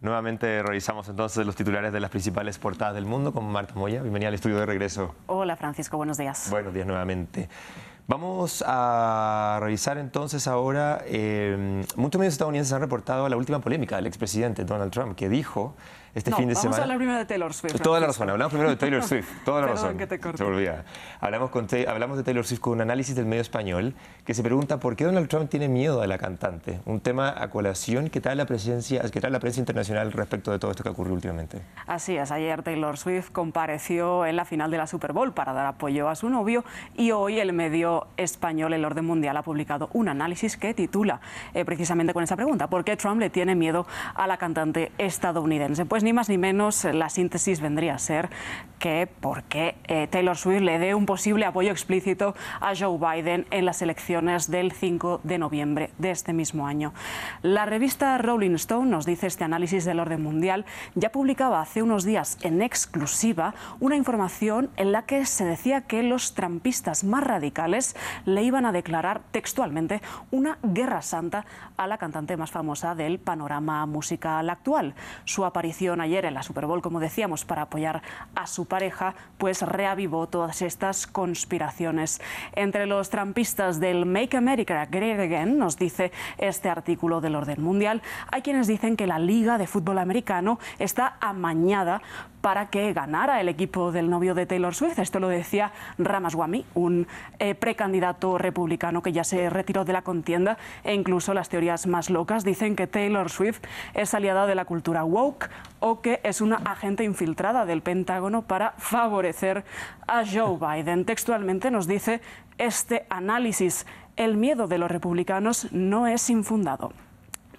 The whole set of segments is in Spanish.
Nuevamente revisamos entonces los titulares de las principales portadas del mundo con Marta Moya. Bienvenida al estudio de regreso. Hola Francisco, buenos días. Buenos días nuevamente. Vamos a revisar entonces ahora, eh, muchos medios estadounidenses han reportado la última polémica del expresidente Donald Trump, que dijo este fin de vamos semana. Vamos a hablar primero de Taylor Swift. Toda la razón, hablamos primero de Taylor Swift. Toda la Perdón, razón. que te corte. Se olvida. Hablamos, con hablamos de Taylor Swift con un análisis del medio español que se pregunta por qué Donald Trump tiene miedo a la cantante. Un tema a colación que trae la, presencia, que trae la prensa internacional respecto de todo esto que ocurrió últimamente. Así es, ayer Taylor Swift compareció en la final de la Super Bowl para dar apoyo a su novio y hoy el medio español El Orden Mundial ha publicado un análisis que titula eh, precisamente con esa pregunta, ¿por qué Trump le tiene miedo a la cantante estadounidense? Pues ni más ni menos la síntesis vendría a ser que por qué eh, Taylor Swift le dé un posible apoyo explícito a Joe Biden en las elecciones del 5 de noviembre de este mismo año. La revista Rolling Stone nos dice este análisis del orden mundial ya publicaba hace unos días en exclusiva una información en la que se decía que los trampistas más radicales le iban a declarar textualmente una guerra santa a la cantante más famosa del panorama musical actual. Su aparición ayer en la Super Bowl, como decíamos, para apoyar a su pareja, pues reavivó todas estas conspiraciones. Entre los trampistas del Make America Great Again, nos dice este artículo del orden mundial, hay quienes dicen que la Liga de Fútbol Americano está amañada para que ganara el equipo del novio de Taylor Swift. Esto lo decía Ramaswamy, un eh, precandidato republicano que ya se retiró de la contienda e incluso las teorías más locas dicen que Taylor Swift es aliada de la cultura woke o que es una agente infiltrada del Pentágono para favorecer a Joe Biden. Textualmente nos dice este análisis, el miedo de los republicanos no es infundado.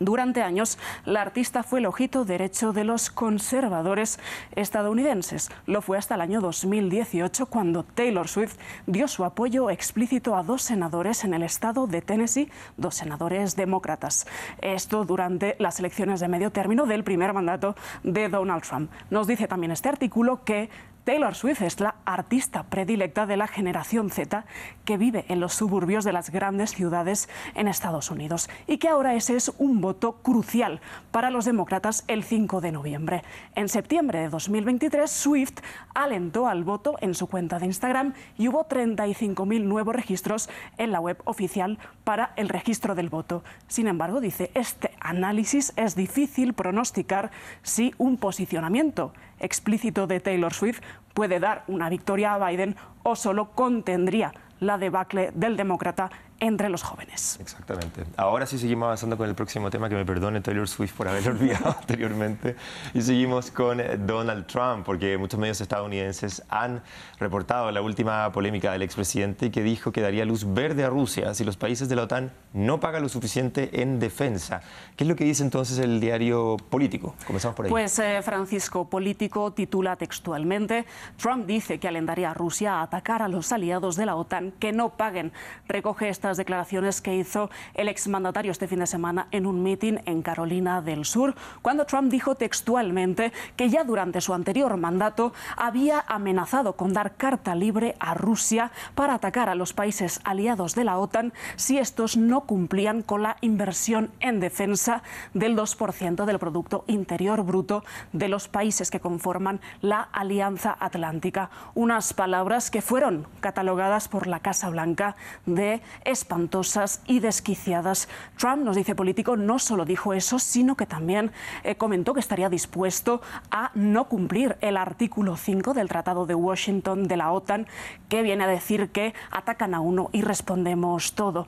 Durante años, la artista fue el ojito derecho de los conservadores estadounidenses. Lo fue hasta el año 2018, cuando Taylor Swift dio su apoyo explícito a dos senadores en el estado de Tennessee, dos senadores demócratas. Esto durante las elecciones de medio término del primer mandato de Donald Trump. Nos dice también este artículo que Taylor Swift es la artista predilecta de la generación Z que vive en los suburbios de las grandes ciudades en Estados Unidos y que ahora ese es un voto crucial para los demócratas el 5 de noviembre. En septiembre de 2023, Swift alentó al voto en su cuenta de Instagram y hubo 35.000 nuevos registros en la web oficial para el registro del voto. Sin embargo, dice, este análisis es difícil pronosticar si un posicionamiento explícito de Taylor Swift puede dar una victoria a Biden o solo contendría la debacle del demócrata entre los jóvenes. Exactamente. Ahora sí seguimos avanzando con el próximo tema, que me perdone Taylor Swift por haberlo olvidado anteriormente. Y seguimos con Donald Trump, porque muchos medios estadounidenses han reportado la última polémica del expresidente que dijo que daría luz verde a Rusia si los países de la OTAN no pagan lo suficiente en defensa. ¿Qué es lo que dice entonces el diario político? Comenzamos por ahí. Pues eh, Francisco Político titula textualmente, Trump dice que alentaría a Rusia a atacar a los aliados de la OTAN que no paguen. Recoge estas declaraciones que hizo el exmandatario este fin de semana en un mitin en Carolina del Sur, cuando Trump dijo textualmente que ya durante su anterior mandato había amenazado con dar carta libre a Rusia para atacar a los países aliados de la OTAN si estos no cumplían con la inversión en defensa del 2% del Producto Interior Bruto de los países que conforman la Alianza Atlántica. Unas palabras que fueron catalogadas por la Casa Blanca de espantosas y desquiciadas. Trump, nos dice político, no solo dijo eso, sino que también eh, comentó que estaría dispuesto a no cumplir el artículo 5 del Tratado de Washington de la OTAN, que viene a decir que atacan a uno y respondemos todo,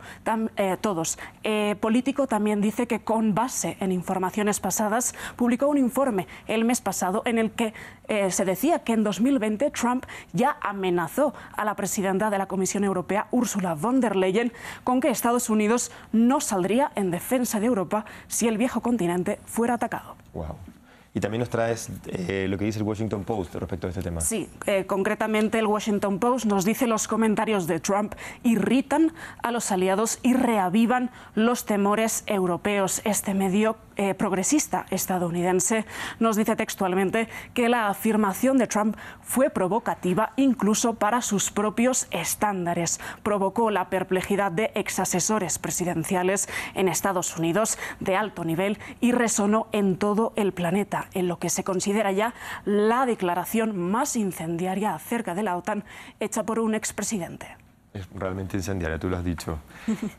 eh, todos. Eh, político también dice que con base en informaciones pasadas publicó un informe el mes pasado en el que se decía que en 2020 Trump ya amenazó a la presidenta de la Comisión Europea, Ursula von der Leyen, con que Estados Unidos no saldría en defensa de Europa si el viejo continente fuera atacado. Y también nos traes eh, lo que dice el Washington Post respecto a este tema. Sí, eh, concretamente el Washington Post nos dice los comentarios de Trump irritan a los aliados y reavivan los temores europeos. Este medio eh, progresista estadounidense nos dice textualmente que la afirmación de Trump fue provocativa incluso para sus propios estándares. Provocó la perplejidad de exasesores presidenciales en Estados Unidos de alto nivel y resonó en todo el planeta, en lo que se considera ya la declaración más incendiaria acerca de la OTAN hecha por un expresidente. Es realmente incendiaria, tú lo has dicho.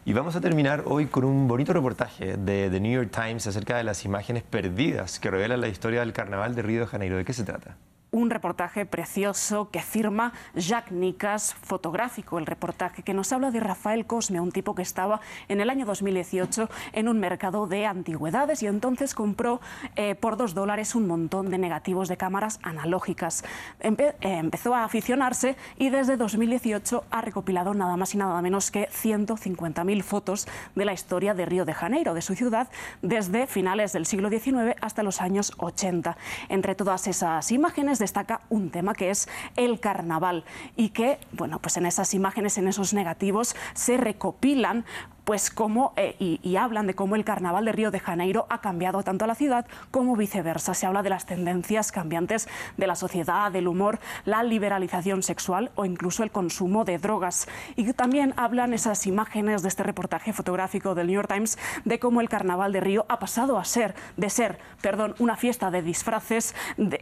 Y vamos a terminar hoy con un bonito reportaje de The New York Times acerca de las imágenes perdidas que revelan la historia del carnaval de Río de Janeiro. ¿De qué se trata? Un reportaje precioso que firma Jacques Nicas, fotográfico, el reportaje que nos habla de Rafael Cosme, un tipo que estaba en el año 2018 en un mercado de antigüedades y entonces compró eh, por dos dólares un montón de negativos de cámaras analógicas. Eh, empezó a aficionarse y desde 2018 ha recopilado nada más y nada menos que 150.000 fotos de la historia de Río de Janeiro, de su ciudad, desde finales del siglo XIX hasta los años 80. Entre todas esas imágenes destaca un tema que es el carnaval y que, bueno, pues en esas imágenes, en esos negativos, se recopilan pues cómo, eh, y, hablan de cómo el carnaval de Río de Janeiro ha cambiado tanto a la ciudad como viceversa. Se habla de las tendencias cambiantes de la sociedad, del humor, la liberalización sexual o incluso el consumo de drogas. Y también hablan esas imágenes de este reportaje fotográfico del New York Times de cómo el carnaval de Río ha pasado a ser, de ser, perdón, una fiesta de disfraces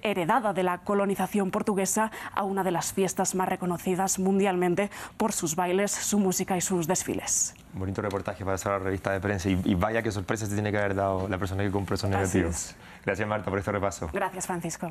heredada de la colonización portuguesa a una de las fiestas más reconocidas mundialmente por sus bailes, su música y sus desfiles. Bonito reportaje para hacer la revista de prensa y, vaya que sorpresa se tiene que haber dado la persona que compró esos negativos. Gracias Marta por este repaso. Gracias Francisco.